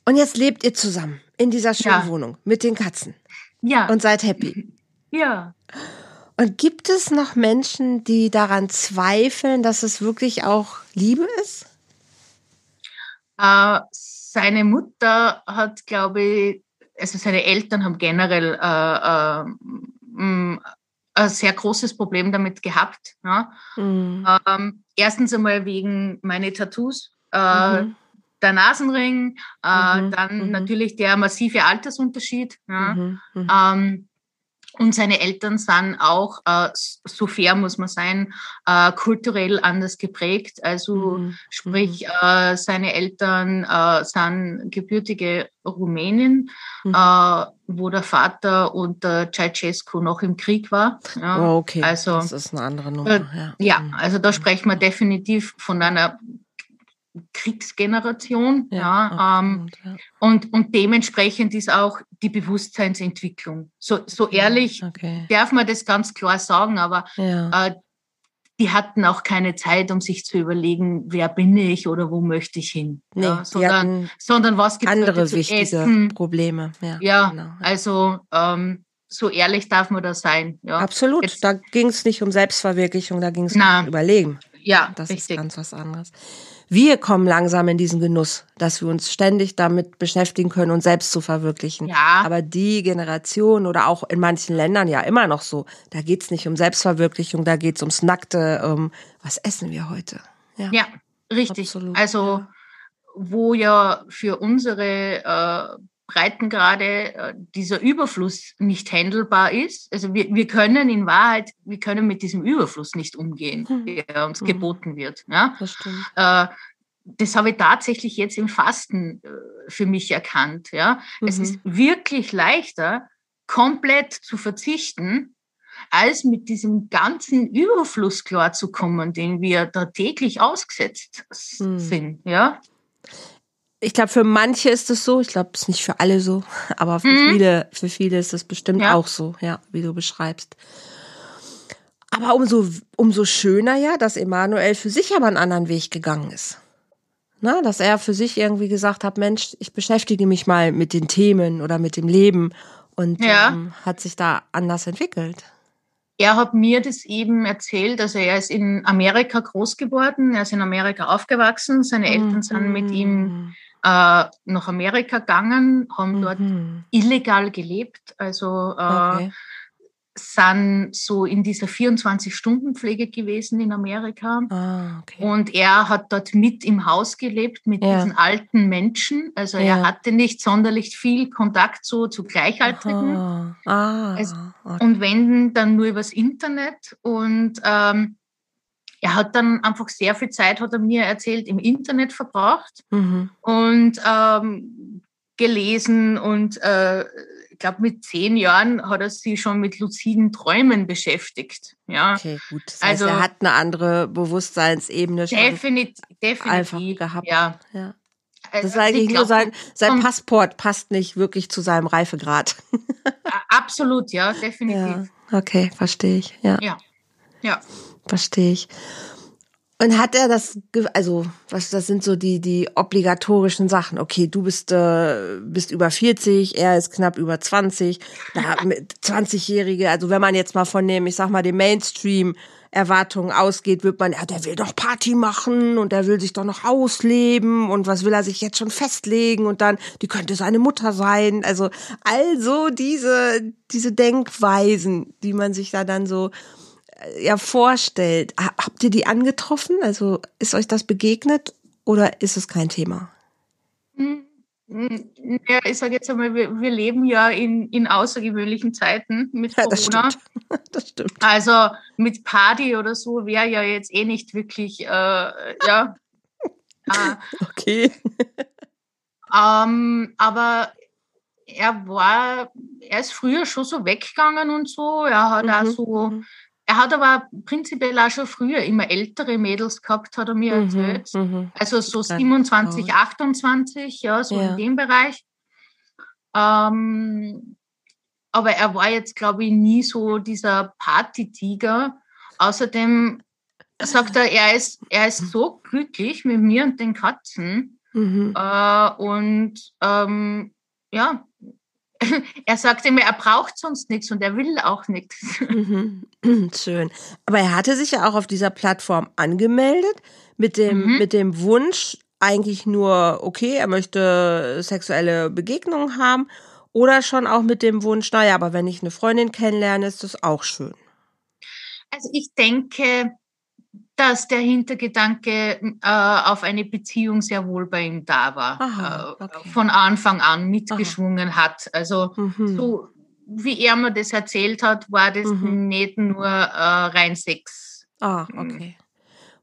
Und jetzt lebt ihr zusammen in dieser schönen Ja. Wohnung mit den Katzen Ja, und seid happy. ja. Und gibt es noch Menschen, die daran zweifeln, dass es wirklich auch Liebe ist? Äh, seine Mutter hat, glaube ich, also seine Eltern haben generell äh, äh, ein sehr großes Problem damit gehabt. Ja? Mhm. Ähm, erstens einmal wegen meine Tattoos, äh, Mhm. der Nasenring, äh, Mhm, dann mhm. natürlich der massive Altersunterschied. Ja? Mhm. Mhm. Ähm, und seine Eltern sind auch, äh, so fair muss man sein, äh, kulturell anders geprägt. Also Mhm. sprich, äh, seine Eltern äh, sind gebürtige Rumänin, Mhm. äh, wo der Vater unter Ceausescu noch im Krieg war. Ja, Oh, okay. Also, das ist eine andere Nummer. ja. ja, Mhm. also da sprechen wir definitiv von einer Kriegsgeneration. Ja, ähm, absolut, ja. und, und dementsprechend ist auch die Bewusstseinsentwicklung. So, so ehrlich Okay. darf man das ganz klar sagen, aber Ja. äh, die hatten auch keine Zeit, um sich zu überlegen, wer bin ich oder wo möchte ich hin. Nee, ja, sondern, sondern was gibt andere zu wichtige essen. Probleme. Ja, Ja, genau. also ähm, so ehrlich darf man da sein. Ja, Absolut. Jetzt- da ging es nicht um Selbstverwirklichung, da ging es um Überlegen. ja Das ist richtig. ganz was anderes. Wir kommen langsam in diesen Genuss, dass wir uns ständig damit beschäftigen können, uns selbst zu verwirklichen. Ja. Aber die Generation oder auch in manchen Ländern ja immer noch so, da geht's nicht um Selbstverwirklichung, da geht's ums Nackte, um was essen wir heute. Ja. Ja, richtig. Absolut, also wo ja für unsere äh, Breitengrade äh, dieser Überfluss nicht handelbar ist. Also wir, wir können in Wahrheit, wir können mit diesem Überfluss nicht umgehen, Hm. der uns Mhm. geboten wird. Ja? Das. Äh, das habe ich tatsächlich jetzt im Fasten äh, für mich erkannt. Ja? Es Mhm. ist wirklich leichter, komplett zu verzichten, als mit diesem ganzen Überfluss klarzukommen, den wir da täglich ausgesetzt Mhm. sind. Ja? Ich glaube, für manche ist es so. Ich glaube, es ist nicht für alle so, [LAUGHS] aber für Mhm. viele, für viele ist es bestimmt Ja. auch so, ja, wie du beschreibst. Aber umso, umso schöner ja, dass Emanuel für sich aber einen anderen Weg gegangen ist. Na, dass er für sich irgendwie gesagt hat, Mensch, ich beschäftige mich mal mit den Themen oder mit dem Leben und Ja. ähm, hat sich da anders entwickelt. Er hat mir das eben erzählt, also er ist in Amerika groß geworden, er ist in Amerika aufgewachsen, seine Eltern sind mit ihm äh, nach Amerika gegangen, haben dort Mhm. illegal gelebt, also äh, Okay. sind so in dieser 24-Stunden-Pflege gewesen in Amerika. Ah, okay. Und er hat dort mit im Haus gelebt mit Ja. diesen alten Menschen. Also Ja. er hatte nicht sonderlich viel Kontakt so zu Gleichaltrigen. Ah, okay. und wenn dann nur übers Internet. Und ähm, er hat dann einfach sehr viel Zeit, hat er mir erzählt, im Internet verbraucht Mhm. und ähm, gelesen und äh, ich glaube mit zehn Jahren hat er sich schon mit luziden Träumen beschäftigt. Ja, Okay, gut. Das heißt, Also- er hat eine andere Bewusstseinsebene schon definitiv, einfach gehabt. Ja, Ja. Also Das ist eigentlich ich nur sein, sein Passport passt nicht wirklich zu seinem Reifegrad. Absolut, ja, [LAUGHS] definitiv. Ja, okay, verstehe ich. Ja, Ja, ja. Verstehe ich. Und hat er das, also was, das sind so die die obligatorischen Sachen. Okay, du bist äh, bist über 40, er ist knapp über 20. Da mit 20-Jährige, also wenn man jetzt mal von dem, ich sag mal dem Mainstream Erwartungen ausgeht, wird man, ja, der will doch Party machen und der will sich doch noch ausleben und was will er sich jetzt schon festlegen und dann, die könnte seine Mutter sein. Also, also diese, diese Denkweisen, die man sich da dann so, ja, vorstellt. Habt ihr die angetroffen? Also, ist euch das begegnet oder ist es kein Thema? Hm. Ja, ich sage jetzt einmal, wir, wir, leben ja in, in außergewöhnlichen Zeiten mit Corona. Ja, das, stimmt. [LAUGHS] das stimmt. Also mit Party oder so wäre ja jetzt eh nicht wirklich, äh, ja. äh, [LAUGHS] okay. [LAUGHS] Ähm, aber er war, er ist früher schon so weggegangen und so. Er hat mhm. auch so mhm. Er hat aber prinzipiell auch schon früher immer ältere Mädels gehabt, hat er mir mhm, erzählt. Mhm, also so 27, 28, ja, so ja. in dem Bereich. Ähm, aber er war jetzt, glaube ich, nie so dieser Partytiger. Außerdem sagt er, er ist, er ist so glücklich mit mir und den Katzen. Mhm. Äh, und ähm, ja, [LAUGHS] er sagte mir, er braucht sonst nichts und er will auch nichts. [LAUGHS] Mhm. [CLEARS THROAT] Schön. Aber er hatte sich ja auch auf dieser Plattform angemeldet mit dem, mhm. mit dem Wunsch, eigentlich nur, okay, er möchte sexuelle Begegnungen haben oder schon auch mit dem Wunsch, naja, aber wenn ich eine Freundin kennenlerne, ist das auch schön. Also ich denke, dass der Hintergedanke äh, auf eine Beziehung sehr wohl bei ihm da war, Aha, äh, okay. von Anfang an mitgeschwungen Aha. hat. Also mhm. so wie er mir das erzählt hat, war das mhm. nicht nur äh, rein Sex. Ah, okay.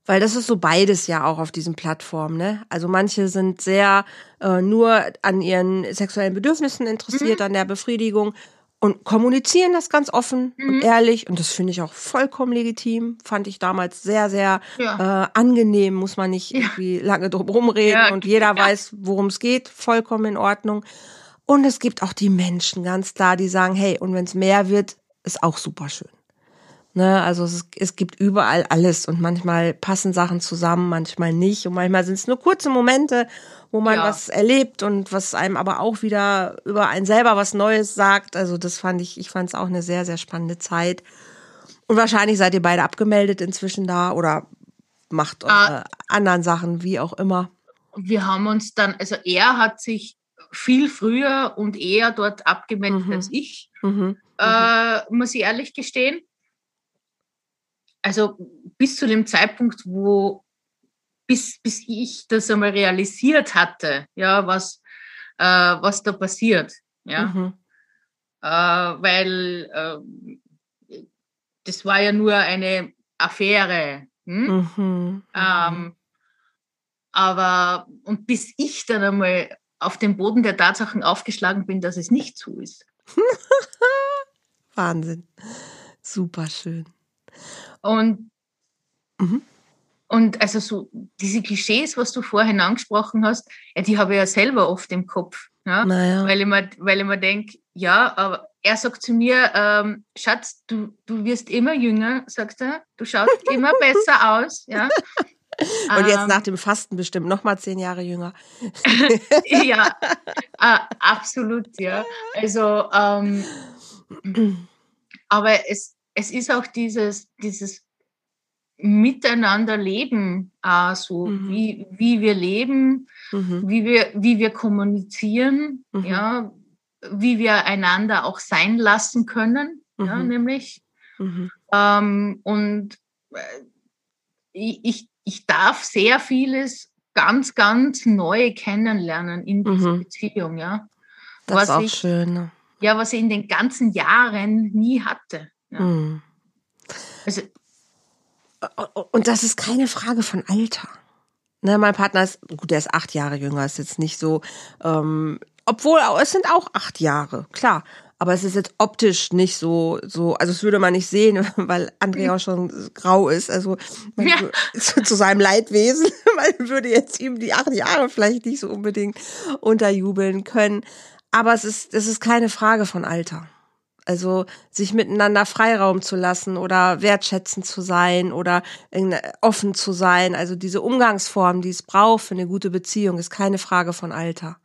Weil das ist so beides ja auch auf diesen Plattformen, ne? Also manche sind sehr äh, nur an ihren sexuellen Bedürfnissen interessiert, mhm. an der Befriedigung und kommunizieren das ganz offen mhm. und ehrlich. Und das finde ich auch vollkommen legitim. Fand ich damals sehr, sehr ja. äh, angenehm. Muss man nicht ja. irgendwie lange drum rumreden ja. und jeder [LAUGHS] weiß, worum es geht. Vollkommen in Ordnung. Und es gibt auch die Menschen ganz klar, die sagen, hey, und wenn es mehr wird, ist auch super schön. Ne, also es, es gibt überall alles und manchmal passen Sachen zusammen, manchmal nicht und manchmal sind es nur kurze Momente wo man ja. was erlebt und was einem aber auch wieder über einen selber was Neues sagt. Also das fand ich, ich fand es auch eine sehr, sehr spannende Zeit. Und wahrscheinlich seid ihr beide abgemeldet inzwischen da oder macht ah, anderen Sachen, wie auch immer. Wir haben uns dann, also er hat sich viel früher und eher dort abgemeldet mhm. als ich, mhm. Äh, muss ich ehrlich gestehen. Also bis zu dem Zeitpunkt, wo bis, bis ich das einmal realisiert hatte, ja, was, äh, was da passiert. Ja. Mhm. Äh, weil äh, das war ja nur eine Affäre. Hm? Mhm. mhm. Ähm, aber und bis ich dann einmal auf den Boden der Tatsachen aufgeschlagen bin, dass es nicht so ist. [LAUGHS] Wahnsinn. Super schön. Und mhm. Und also so diese Klischees, was du vorhin angesprochen hast, ja, die habe ich ja selber oft im Kopf. Ja? Naja. Weil ich mir, weil ich mir denke, ja, aber er sagt zu mir, ähm, Schatz, du, du wirst immer jünger, sagt er, du schaust [LAUGHS] immer besser aus. Ja? Und jetzt ähm, nach dem Fasten bestimmt noch mal zehn Jahre jünger. [LAUGHS] ja, äh, [LAUGHS] absolut, ja. Also, ähm, [CLEARS THROAT] aber es, es ist auch dieses, dieses miteinander leben, äh, so mhm. wie, wie wir leben, mhm. wie, wir, wie wir kommunizieren, mhm. ja, wie wir einander auch sein lassen können, ja, mhm. nämlich. Mhm. Ähm, und äh, ich, ich darf sehr vieles ganz, ganz neu kennenlernen in dieser mhm. Beziehung, ja. Das was ist auch ich, schön. Ne? Ja, was ich in den ganzen Jahren nie hatte. Ja. Also und das ist keine Frage von Alter. Ne, mein Partner ist, gut, der ist acht Jahre jünger, ist jetzt nicht so, ähm, obwohl es sind auch acht Jahre, klar. Aber es ist jetzt optisch nicht so, so, also es würde man nicht sehen, [LAUGHS] weil André auch schon grau ist. Also ja. [LAUGHS] zu, zu, seinem Leidwesen, [LAUGHS] man würde jetzt ihm die acht Jahre vielleicht nicht so unbedingt unterjubeln können. Aber es ist, es ist keine Frage von Alter. Also sich miteinander Freiraum zu lassen oder wertschätzend zu sein oder offen zu sein. Also diese Umgangsform, die es braucht für eine gute Beziehung, ist keine Frage von Alter.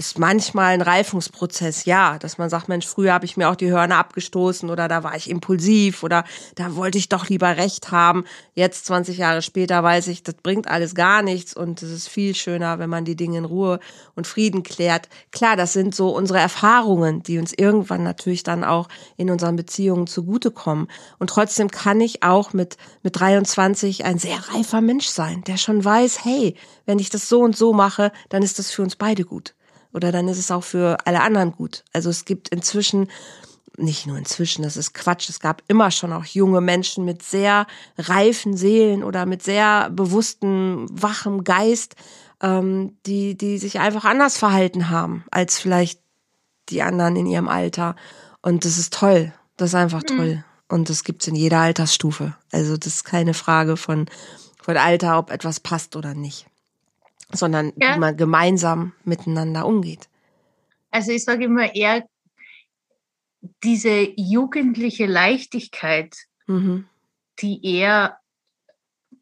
Ist manchmal ein Reifungsprozess, ja, dass man sagt, Mensch, früher habe ich mir auch die Hörner abgestoßen oder da war ich impulsiv oder da wollte ich doch lieber recht haben. Jetzt 20 Jahre später weiß ich, das bringt alles gar nichts und es ist viel schöner, wenn man die Dinge in Ruhe und Frieden klärt. Klar, das sind so unsere Erfahrungen, die uns irgendwann natürlich dann auch in unseren Beziehungen zugutekommen. Und trotzdem kann ich auch mit mit 23 ein sehr reifer Mensch sein, der schon weiß, hey, wenn ich das so und so mache, dann ist das für uns beide gut oder dann ist es auch für alle anderen gut. Also es gibt inzwischen, nicht nur inzwischen, das ist Quatsch, es gab immer schon auch junge Menschen mit sehr reifen Seelen oder mit sehr bewusstem, wachem Geist, ähm, die, die sich einfach anders verhalten haben als vielleicht die anderen in ihrem Alter. Und das ist toll. Das ist einfach mhm. toll. Und das gibt's in jeder Altersstufe. Also das ist keine Frage von, von Alter, ob etwas passt oder nicht sondern ja. wie man gemeinsam miteinander umgeht. Also ich sage immer eher diese jugendliche Leichtigkeit, mhm. die er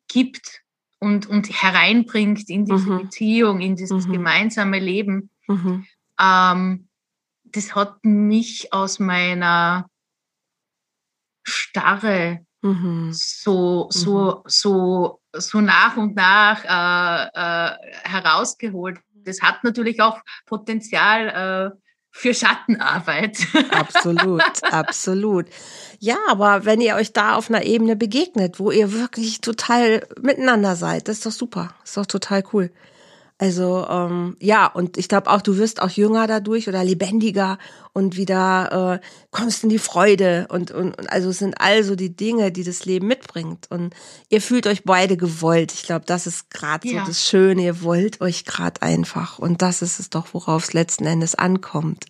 gibt und, und hereinbringt in diese mhm. Beziehung, in dieses mhm. gemeinsame Leben, mhm. ähm, das hat mich aus meiner Starre mhm. so, so, mhm. so so nach und nach äh, äh, herausgeholt. Das hat natürlich auch Potenzial äh, für Schattenarbeit. Absolut, [LAUGHS] absolut. Ja, aber wenn ihr euch da auf einer Ebene begegnet, wo ihr wirklich total miteinander seid, das ist doch super. Das ist doch total cool. Also ähm, ja, und ich glaube auch, du wirst auch jünger dadurch oder lebendiger und wieder äh, kommst in die Freude und, und, und also es sind also die Dinge, die das Leben mitbringt. Und ihr fühlt euch beide gewollt. Ich glaube, das ist gerade ja. so das Schöne. Ihr wollt euch gerade einfach. Und das ist es doch, worauf es letzten Endes ankommt.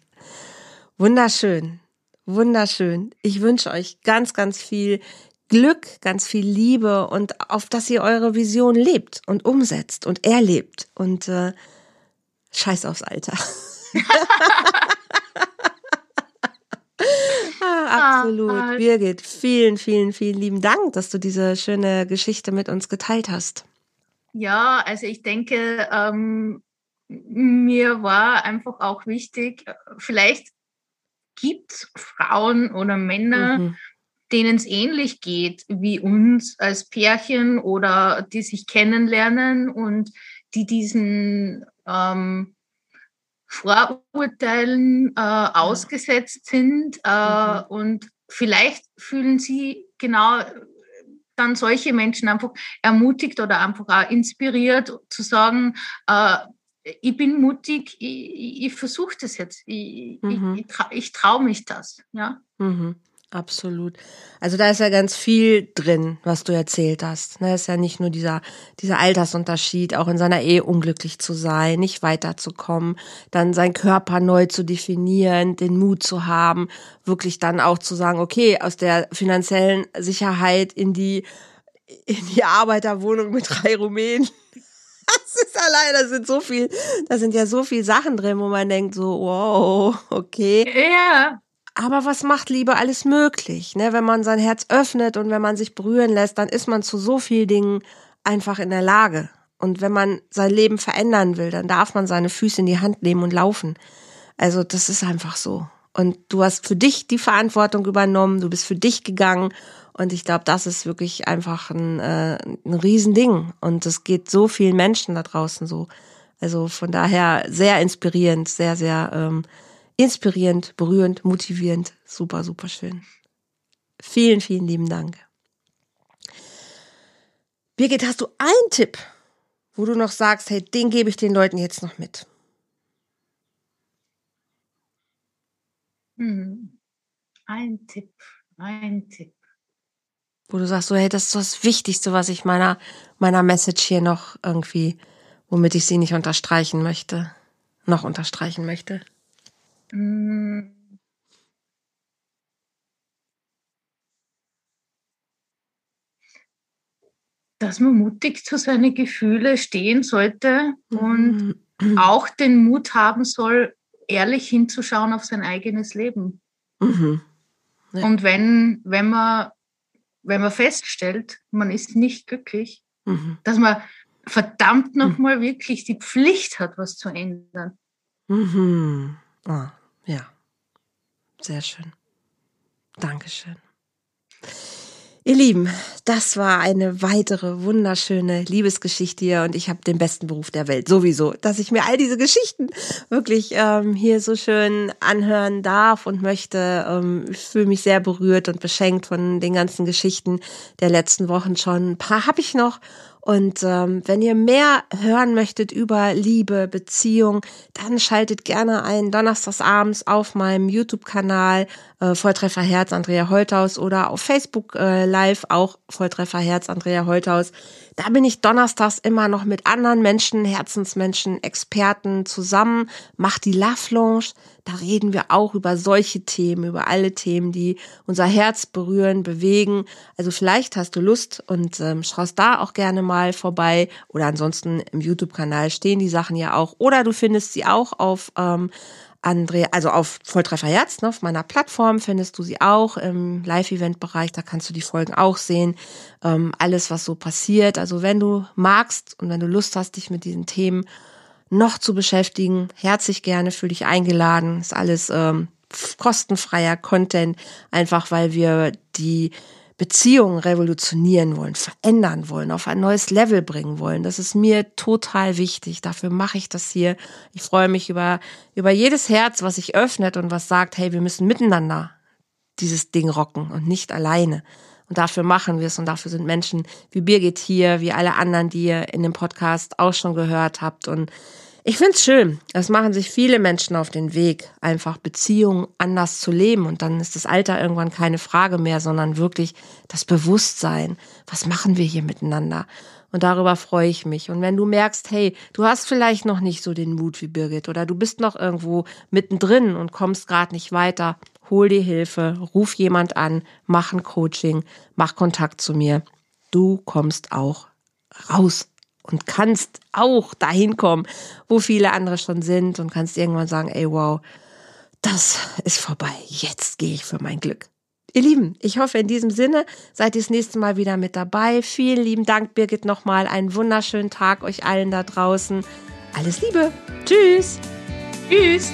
Wunderschön. Wunderschön. Ich wünsche euch ganz, ganz viel Glück, ganz viel Liebe und auf dass ihr eure Vision lebt und umsetzt und erlebt und äh, scheiß aufs Alter. [LAUGHS] ah, absolut. Ah, Birgit, vielen, vielen, vielen lieben Dank, dass du diese schöne Geschichte mit uns geteilt hast. Ja, also ich denke, ähm, mir war einfach auch wichtig, vielleicht gibt es Frauen oder Männer, mhm denen es ähnlich geht wie uns als Pärchen oder die sich kennenlernen und die diesen ähm, Vorurteilen äh, ausgesetzt sind. Äh, mhm. Und vielleicht fühlen sie genau dann solche Menschen einfach ermutigt oder einfach auch inspiriert zu sagen, äh, ich bin mutig, ich, ich versuche das jetzt, ich, mhm. ich, ich, traue mich das. Ja? Mhm. Absolut. Also da ist ja ganz viel drin, was du erzählt hast. Ne, ist ja nicht nur dieser, dieser Altersunterschied, auch in seiner Ehe unglücklich zu sein, nicht weiterzukommen, dann seinen Körper neu zu definieren, den Mut zu haben, wirklich dann auch zu sagen, okay, aus der finanziellen Sicherheit in die, in die Arbeiterwohnung mit drei Rumänen. [LAUGHS] Das ist allein, da sind so viel, da sind ja so viel Sachen drin, wo man denkt so, wow, okay. Ja. Aber was macht Liebe alles möglich? Ne? Wenn man sein Herz öffnet und wenn man sich berühren lässt, dann ist man zu so vielen Dingen einfach in der Lage. Und wenn man sein Leben verändern will, dann darf man seine Füße in die Hand nehmen und laufen. Also das ist einfach so. Und du hast für dich die Verantwortung übernommen, du bist für dich gegangen. Und ich glaube, das ist wirklich einfach ein, äh, ein Riesending. Und es geht so vielen Menschen da draußen so. Also von daher sehr inspirierend, sehr, sehr ähm, inspirierend, berührend, motivierend. Super, super schön. Vielen, vielen lieben Dank. Birgit, hast du einen Tipp, wo du noch sagst, hey, den gebe ich den Leuten jetzt noch mit? Hm. Ein Tipp, ein Tipp. Wo du sagst, so, hey, das ist das Wichtigste, was ich meiner, meiner Message hier noch irgendwie, womit ich sie nicht unterstreichen möchte, noch unterstreichen möchte. Hm. Dass man mutig zu seinen Gefühlen stehen sollte und mhm. auch den Mut haben soll, ehrlich hinzuschauen auf sein eigenes Leben. Mhm. Ja. Und wenn, wenn man, wenn man feststellt, man ist nicht glücklich, mhm. dass man verdammt nochmal wirklich die Pflicht hat, was zu ändern. Mhm. Ja. Sehr schön. Dankeschön. Ihr Lieben, das war eine weitere wunderschöne Liebesgeschichte hier und ich habe den besten Beruf der Welt sowieso, dass ich mir all diese Geschichten wirklich ähm, hier so schön anhören darf und möchte. Ähm, ich fühle mich sehr berührt und beschenkt von den ganzen Geschichten der letzten Wochen schon. Ein paar habe ich noch und ähm, wenn ihr mehr hören möchtet über Liebe, Beziehung, dann schaltet gerne ein donnerstags abends auf meinem YouTube-Kanal äh, Volltreffer Herz Andrea Holthaus oder auf Facebook äh, Live auch Volltreffer Herz Andrea Holthaus. Da bin ich donnerstags immer noch mit anderen Menschen, Herzensmenschen, Experten zusammen, mach die Love Lounge. Da reden wir auch über solche Themen, über alle Themen, die unser Herz berühren, bewegen. Also vielleicht hast du Lust und ähm, schaust da auch gerne mal vorbei. Oder ansonsten im YouTube-Kanal stehen die Sachen ja auch. Oder du findest sie auch auf ähm, Andrea, also auf Volltreffer Herz, ne, auf meiner Plattform findest du sie auch im Live-Event-Bereich, da kannst du die Folgen auch sehen, ähm, alles, was so passiert. Also wenn du magst und wenn du Lust hast, dich mit diesen Themen noch zu beschäftigen, herzlich gerne, fühl dich eingeladen. Ist alles ähm, kostenfreier Content, einfach weil wir die Beziehungen revolutionieren wollen, verändern wollen, auf ein neues Level bringen wollen. Das ist mir total wichtig. Dafür mache ich das hier. Ich freue mich über, über jedes Herz, was sich öffnet und was sagt, hey, wir müssen miteinander dieses Ding rocken und nicht alleine. Und dafür machen wir es und dafür sind Menschen wie Birgit hier, wie alle anderen, die ihr in dem Podcast auch schon gehört habt. Und ich find's schön. Es machen sich viele Menschen auf den Weg, einfach Beziehungen anders zu leben. Und dann ist das Alter irgendwann keine Frage mehr, sondern wirklich das Bewusstsein. Was machen wir hier miteinander? Und darüber freue ich mich. Und wenn du merkst, hey, du hast vielleicht noch nicht so den Mut wie Birgit oder du bist noch irgendwo mittendrin und kommst gerade nicht weiter, hol dir Hilfe, ruf jemand an, mach ein Coaching, mach Kontakt zu mir. Du kommst auch raus und kannst auch dahin kommen, wo viele andere schon sind und kannst irgendwann sagen, ey, wow, das ist vorbei. Jetzt gehe ich für mein Glück. Ihr Lieben, ich hoffe in diesem Sinne seid ihr das nächste Mal wieder mit dabei. Vielen lieben Dank, Birgit, nochmal. Einen wunderschönen Tag euch allen da draußen. Alles Liebe. Tschüss. Tschüss.